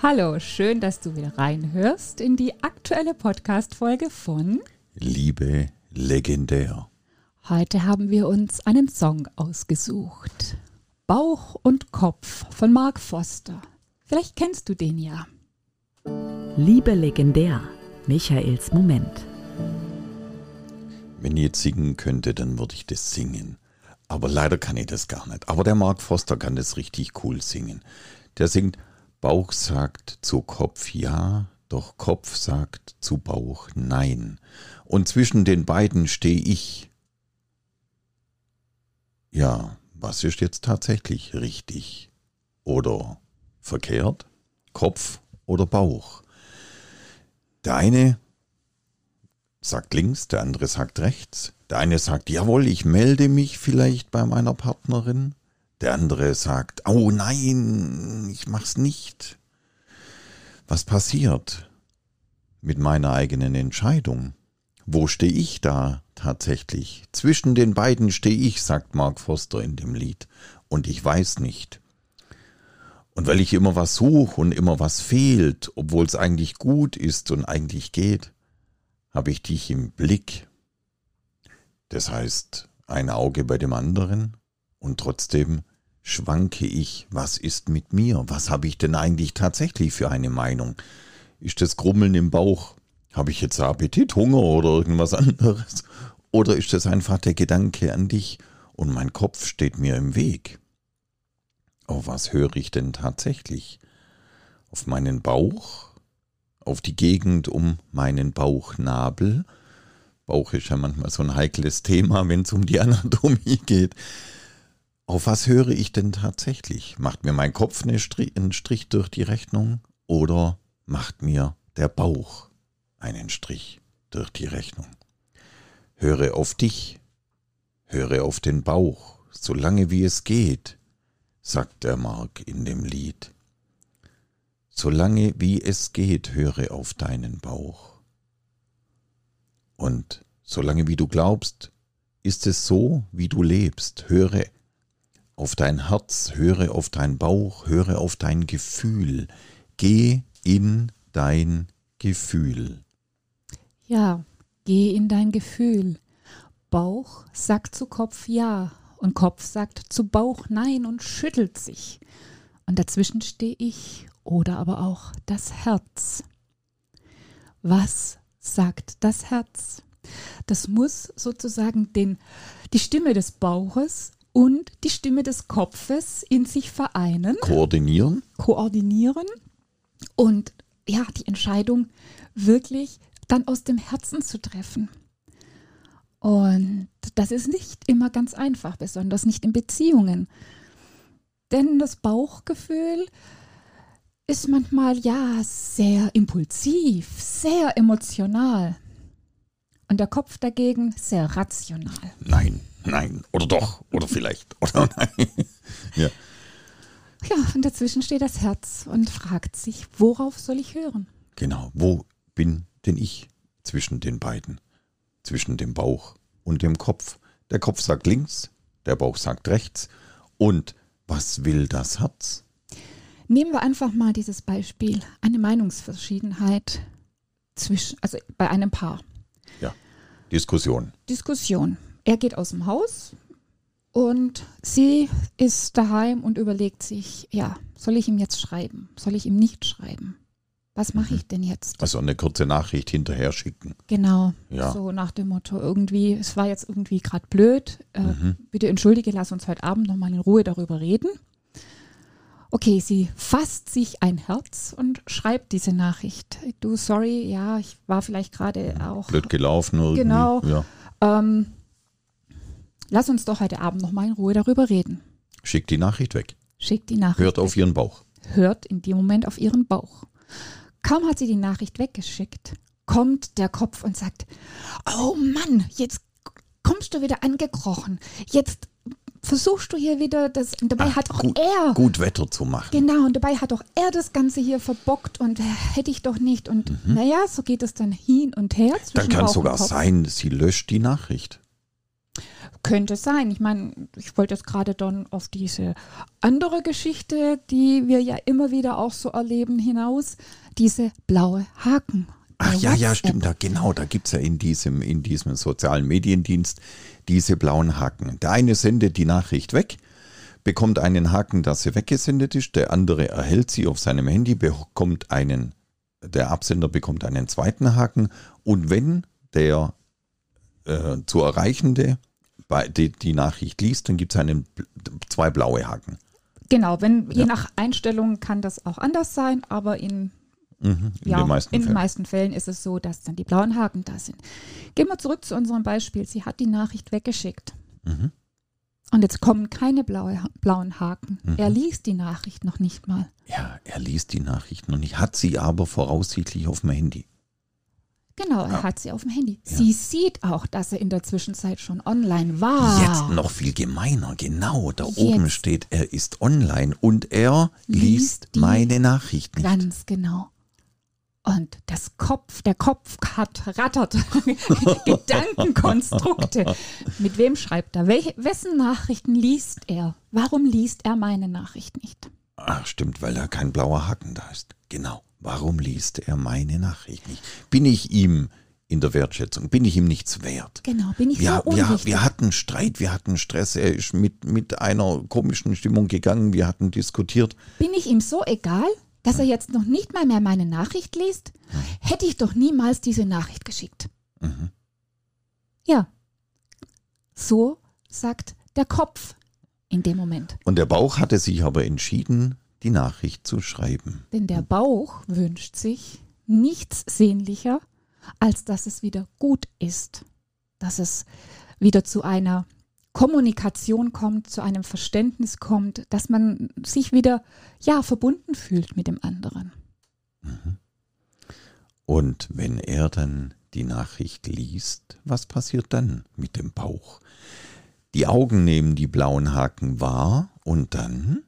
Hallo, schön, dass du wieder reinhörst in die aktuelle Podcast-Folge von Liebe legendär. Heute haben wir uns einen Song ausgesucht. Bauch und Kopf von Mark Foster. Vielleicht kennst du den ja. Liebe legendär. Michaels Moment. Wenn ich jetzt singen könnte, dann würde ich das singen. Aber leider kann ich das gar nicht. Aber der Mark Foster kann das richtig cool singen. Der singt, Bauch sagt zu Kopf ja, doch Kopf sagt zu Bauch nein. Und zwischen den beiden stehe ich. Ja, was ist jetzt tatsächlich richtig? Oder verkehrt? Kopf oder Bauch? Der eine sagt links, der andere sagt rechts. Der eine sagt, jawohl, ich melde mich vielleicht bei meiner Partnerin. Der andere sagt, oh nein, ich mach's nicht. Was passiert mit meiner eigenen Entscheidung? Wo stehe ich da tatsächlich? Zwischen den beiden stehe ich, sagt Mark Foster in dem Lied, und ich weiß nicht. Und weil ich immer was suche und immer was fehlt, obwohl es eigentlich gut ist und eigentlich geht, habe ich dich im Blick. Das heißt, ein Auge bei dem anderen und trotzdem schwanke ich, was ist mit mir? Was habe ich denn eigentlich tatsächlich für eine Meinung? Ist das Grummeln im Bauch habe ich jetzt Appetit, Hunger oder irgendwas anderes? Oder ist das einfach der Gedanke an dich und mein Kopf steht mir im Weg? Auf was höre ich denn tatsächlich? Auf meinen Bauch? Auf die Gegend um meinen Bauchnabel? Bauch ist ja manchmal so ein heikles Thema, wenn es um die Anatomie geht. Auf was höre ich denn tatsächlich? Macht mir mein Kopf einen Strich durch die Rechnung oder macht mir der Bauch einen Strich durch die Rechnung. Höre auf dich, höre auf den Bauch, so lange wie es geht, sagt der Mark in dem Lied. Solange wie es geht, höre auf deinen Bauch. Und solange wie du glaubst, ist es so, wie du lebst. Höre auf dein Herz, höre auf dein Bauch, höre auf dein Gefühl. Geh in dein Gefühl. Ja, geh in dein Gefühl. Bauch sagt zu Kopf ja und Kopf sagt zu Bauch nein und schüttelt sich. Und dazwischen stehe ich oder aber auch das Herz. Was sagt das Herz? Das muss sozusagen den, die Stimme des Bauches und die Stimme des Kopfes in sich vereinen. Koordinieren. Koordinieren und ja, die Entscheidung wirklich dann aus dem Herzen zu treffen. Und das ist nicht immer ganz einfach, besonders nicht in Beziehungen. Denn das Bauchgefühl ist manchmal ja sehr impulsiv, sehr emotional. Und der Kopf dagegen sehr rational. Nein, nein, oder doch, oder vielleicht, oder nein. ja. Ja, und dazwischen steht das Herz und fragt sich, worauf soll ich hören? Genau, wo bin denn ich zwischen den beiden, zwischen dem Bauch und dem Kopf. Der Kopf sagt links, der Bauch sagt rechts. Und was will das Herz? Nehmen wir einfach mal dieses Beispiel, eine Meinungsverschiedenheit zwischen, also bei einem Paar. Ja, Diskussion. Diskussion. Er geht aus dem Haus und sie ist daheim und überlegt sich, ja, soll ich ihm jetzt schreiben? Soll ich ihm nicht schreiben? was mache ich denn jetzt? Also eine kurze Nachricht hinterher schicken. Genau, ja. so nach dem Motto, irgendwie, es war jetzt irgendwie gerade blöd, äh, mhm. bitte entschuldige, lass uns heute Abend nochmal in Ruhe darüber reden. Okay, sie fasst sich ein Herz und schreibt diese Nachricht. Du, sorry, ja, ich war vielleicht gerade auch. Blöd gelaufen irgendwie. Genau. Ja. Ähm, lass uns doch heute Abend nochmal in Ruhe darüber reden. Schickt die Nachricht weg. Schickt die Nachricht. Hört auf weg. ihren Bauch. Hört in dem Moment auf ihren Bauch Kaum hat sie die Nachricht weggeschickt, kommt der Kopf und sagt, oh Mann, jetzt kommst du wieder angekrochen. Jetzt versuchst du hier wieder das. Und dabei Ach, hat auch gut, er. gut Wetter zu machen. Genau, und dabei hat auch er das Ganze hier verbockt und äh, hätte ich doch nicht. Und naja, so geht es dann hin und her. Mhm. Dann zwischen kann es sogar sein, sie löscht die Nachricht. Könnte sein. Ich meine, ich wollte jetzt gerade dann auf diese andere Geschichte, die wir ja immer wieder auch so erleben, hinaus. Diese blaue Haken. Ach ja, ja, stimmt. Da, genau, da gibt es ja in diesem, in diesem sozialen Mediendienst diese blauen Haken. Der eine sendet die Nachricht weg, bekommt einen Haken, dass sie weggesendet ist. Der andere erhält sie auf seinem Handy, bekommt einen, der Absender bekommt einen zweiten Haken. Und wenn der äh, zu Erreichende die, die Nachricht liest, dann gibt es einen, zwei blaue Haken. Genau, wenn, je Ja. nach Einstellung kann das auch anders sein, aber in Mhm, in ja, den meisten in Fällen. den meisten Fällen ist es so, dass dann die blauen Haken da sind. Gehen wir zurück zu unserem Beispiel. Sie hat die Nachricht weggeschickt. Mhm. Und jetzt kommen keine blaue, blauen Haken. Mhm. Er liest die Nachricht noch nicht mal. Ja, er liest die Nachricht noch nicht, hat sie aber voraussichtlich auf dem Handy. Genau, er Ja. hat sie auf dem Handy. Ja. Sie sieht auch, dass er in der Zwischenzeit schon online war. Jetzt noch viel gemeiner, genau. Da. Jetzt. oben steht, er ist online und er Liest liest meine Nachricht nicht. Ganz genau. Und das Kopf, der Kopf hat rattert. Gedankenkonstrukte. Mit wem schreibt er? Welche, wessen Nachrichten liest er? Warum liest er meine Nachricht nicht? Ach, stimmt, weil da kein blauer Haken da ist. Genau. Warum liest er meine Nachricht nicht? Bin ich ihm in der Wertschätzung, bin ich ihm nichts wert? Genau, bin ich Wir, so wir, wir hatten Streit, wir hatten Stress, er ist mit, mit einer komischen Stimmung gegangen, wir hatten diskutiert. Bin ich ihm so egal, dass er jetzt noch nicht mal mehr meine Nachricht liest? Hätte ich doch niemals diese Nachricht geschickt. Mhm. Ja. So sagt der Kopf in dem Moment. Und der Bauch hatte sich aber entschieden, die Nachricht zu schreiben. Denn der Bauch wünscht sich nichts sehnlicher, als dass es wieder gut ist, dass es wieder zu einer Kommunikation kommt, zu einem Verständnis kommt, dass man sich wieder ja verbunden fühlt mit dem anderen. Und wenn er dann die Nachricht liest, was passiert dann mit dem Bauch? Die Augen nehmen die blauen Haken wahr und dann?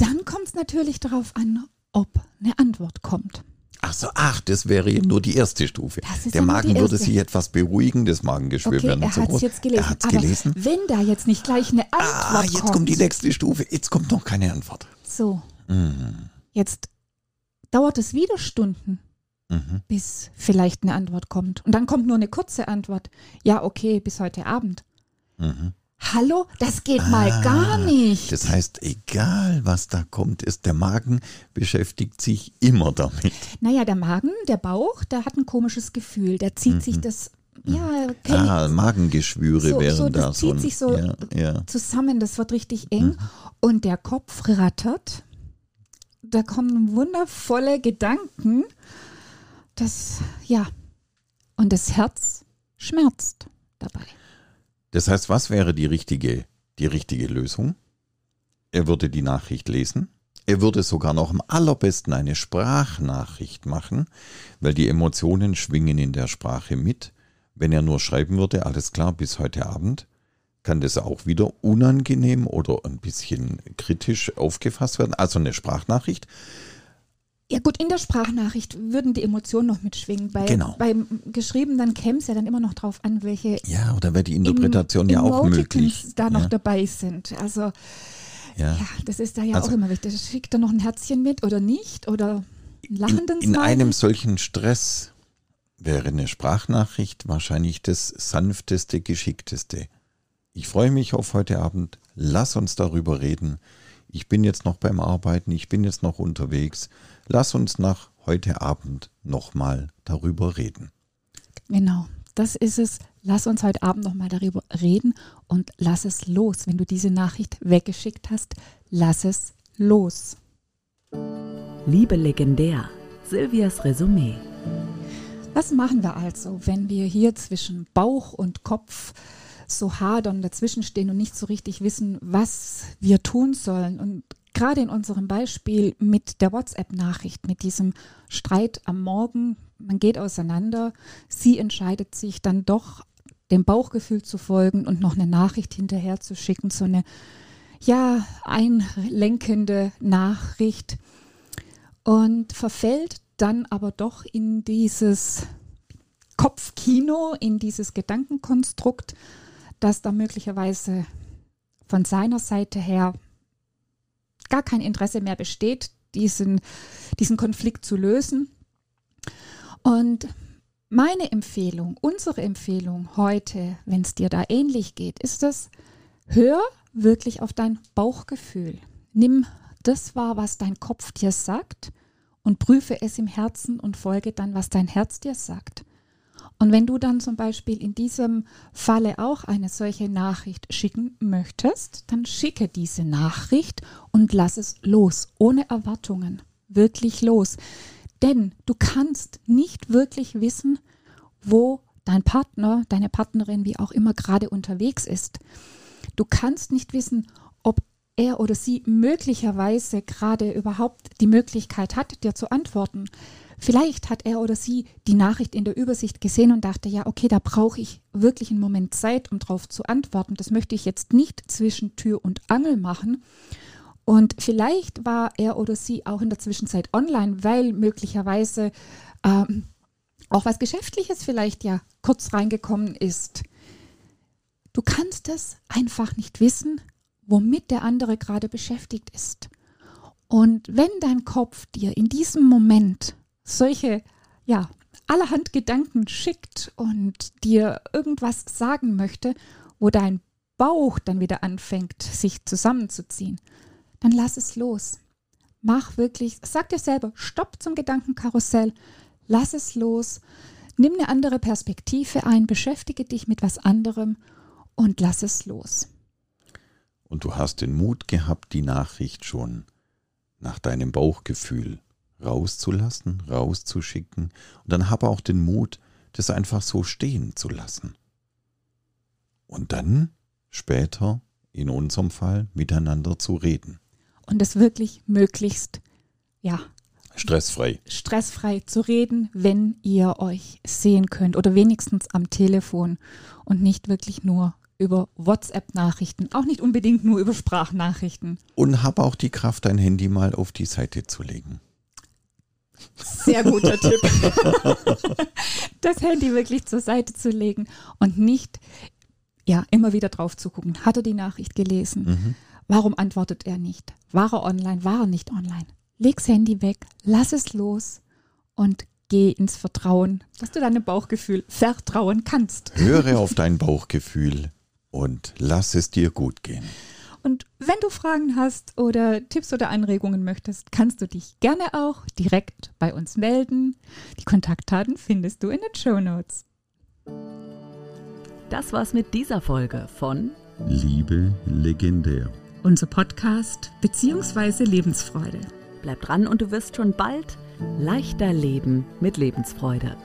Dann kommt es natürlich darauf an, ob eine Antwort kommt. Ach so, ach, das wäre ja nur die erste Stufe. Der Magen würde sich etwas beruhigen, das Magengeschwür Okay, wäre nicht er so hat es groß. jetzt gelesen. Er hat es Aber gelesen. wenn da jetzt nicht gleich eine Antwort Ah, jetzt kommt. die nächste Stufe. Jetzt kommt noch keine Antwort. So, Mhm. jetzt dauert es wieder Stunden, Mhm. bis vielleicht eine Antwort kommt. Und dann kommt nur eine kurze Antwort. Ja, okay, bis heute Abend. Mhm. Hallo, das geht mal Ah, gar nicht. Das heißt, egal was da kommt, ist der Magen beschäftigt sich immer damit. naja, der Magen, der Bauch, der hat ein komisches Gefühl. Der zieht sich das, ja, kenn Mhm. Ah, Magengeschwüre So- wären so, da das so. zieht ein- sich so- ja, ja. zusammen, das wird richtig eng. Mhm. Und der Kopf rattert. Da kommen wundervolle Gedanken. Das, ja, und das Herz schmerzt dabei. Das heißt, was wäre die richtige, die richtige Lösung? Er würde die Nachricht lesen. Er würde sogar noch am allerbesten eine Sprachnachricht machen, weil die Emotionen schwingen in der Sprache mit. Wenn er nur schreiben würde, alles klar, bis heute Abend, kann das auch wieder unangenehm oder ein bisschen kritisch aufgefasst werden. Also eine Sprachnachricht. Ja gut, in der Sprachnachricht würden die Emotionen noch mitschwingen. Bei, Genau. Beim Geschriebenen käme es ja dann immer noch drauf an, welche Ja, oder wäre die Interpretation ja auch möglich. da noch ja, dabei sind. Also ja. ja, das ist da ja Also- auch immer wichtig. Schickt er noch ein Herzchen mit oder nicht? Oder einen lachenden In, in einem solchen Stress wäre eine Sprachnachricht wahrscheinlich das sanfteste, geschickteste. Ich freue mich auf heute Abend. Lass uns darüber reden. Ich bin jetzt noch beim Arbeiten, ich bin jetzt noch unterwegs. Lass uns nach heute Abend nochmal darüber reden. Genau, das ist es. Lass uns heute Abend nochmal darüber reden und lass es los. Wenn du diese Nachricht weggeschickt hast, lass es los. Liebe legendär. Silvias Resümee. Was machen wir also, wenn wir hier zwischen Bauch und Kopf so hadern, dazwischen stehen und nicht so richtig wissen, was wir tun sollen? Und gerade in unserem Beispiel mit der WhatsApp-Nachricht, mit diesem Streit am Morgen, man geht auseinander, sie entscheidet sich dann doch dem Bauchgefühl zu folgen und noch eine Nachricht hinterher zu schicken, so eine ja, einlenkende Nachricht. Und verfällt dann aber doch in dieses Kopfkino, in dieses Gedankenkonstrukt, dass da möglicherweise von seiner Seite her gar kein Interesse mehr besteht, diesen, diesen Konflikt zu lösen. Und meine Empfehlung, unsere Empfehlung heute, wenn es dir da ähnlich geht, ist es, hör wirklich auf dein Bauchgefühl. Nimm das wahr, was dein Kopf dir sagt und prüfe es im Herzen und folge dann, was dein Herz dir sagt. Und wenn du dann zum Beispiel in diesem Falle auch eine solche Nachricht schicken möchtest, dann schicke diese Nachricht und lass es los, ohne Erwartungen, wirklich los. Denn du kannst nicht wirklich wissen, wo dein Partner, deine Partnerin, wie auch immer gerade unterwegs ist. Du kannst nicht wissen, ob er oder sie möglicherweise gerade überhaupt die Möglichkeit hat, dir zu antworten. Vielleicht hat er oder sie die Nachricht in der Übersicht gesehen und dachte, ja, okay, da brauche ich wirklich einen Moment Zeit, um darauf zu antworten. Das möchte ich jetzt nicht zwischen Tür und Angel machen. Und vielleicht war er oder sie auch in der Zwischenzeit online, weil möglicherweise ähm, auch was Geschäftliches vielleicht ja kurz reingekommen ist. Du kannst es einfach nicht wissen, womit der andere gerade beschäftigt ist. Und wenn dein Kopf dir in diesem Moment solche, ja, allerhand Gedanken schickt und dir irgendwas sagen möchte, wo dein Bauch dann wieder anfängt, sich zusammenzuziehen, dann lass es los. Mach wirklich, sag dir selber, stopp zum Gedankenkarussell, lass es los, nimm eine andere Perspektive ein, beschäftige dich mit was anderem und lass es los. Und du hast den Mut gehabt, die Nachricht schon nach deinem Bauchgefühl rauszulassen, rauszuschicken. Und dann habe auch den Mut, das einfach so stehen zu lassen. Und dann später, in unserem Fall, miteinander zu reden und das wirklich möglichst, ja, stressfrei. Stressfrei zu reden, wenn ihr euch sehen könnt oder wenigstens am Telefon und nicht wirklich nur über WhatsApp-Nachrichten, auch nicht unbedingt nur über Sprachnachrichten. Und hab auch die Kraft, dein Handy mal auf die Seite zu legen. Sehr guter Tipp. Das Handy wirklich zur Seite zu legen und nicht ja, immer wieder drauf zu gucken. Hat er die Nachricht gelesen? Mhm. Warum antwortet er nicht? War er online? War er nicht online? Leg's Handy weg, lass es los und geh ins Vertrauen, dass du deinem Bauchgefühl vertrauen kannst. Höre auf dein Bauchgefühl und lass es dir gut gehen. Und wenn du Fragen hast oder Tipps oder Anregungen möchtest, kannst du dich gerne auch direkt bei uns melden. Die Kontaktdaten findest du in den Show Notes. Das war's mit dieser Folge von Liebe legendär unser Podcast bzw. Lebensfreude. Bleib dran und du wirst schon bald leichter leben mit Lebensfreude.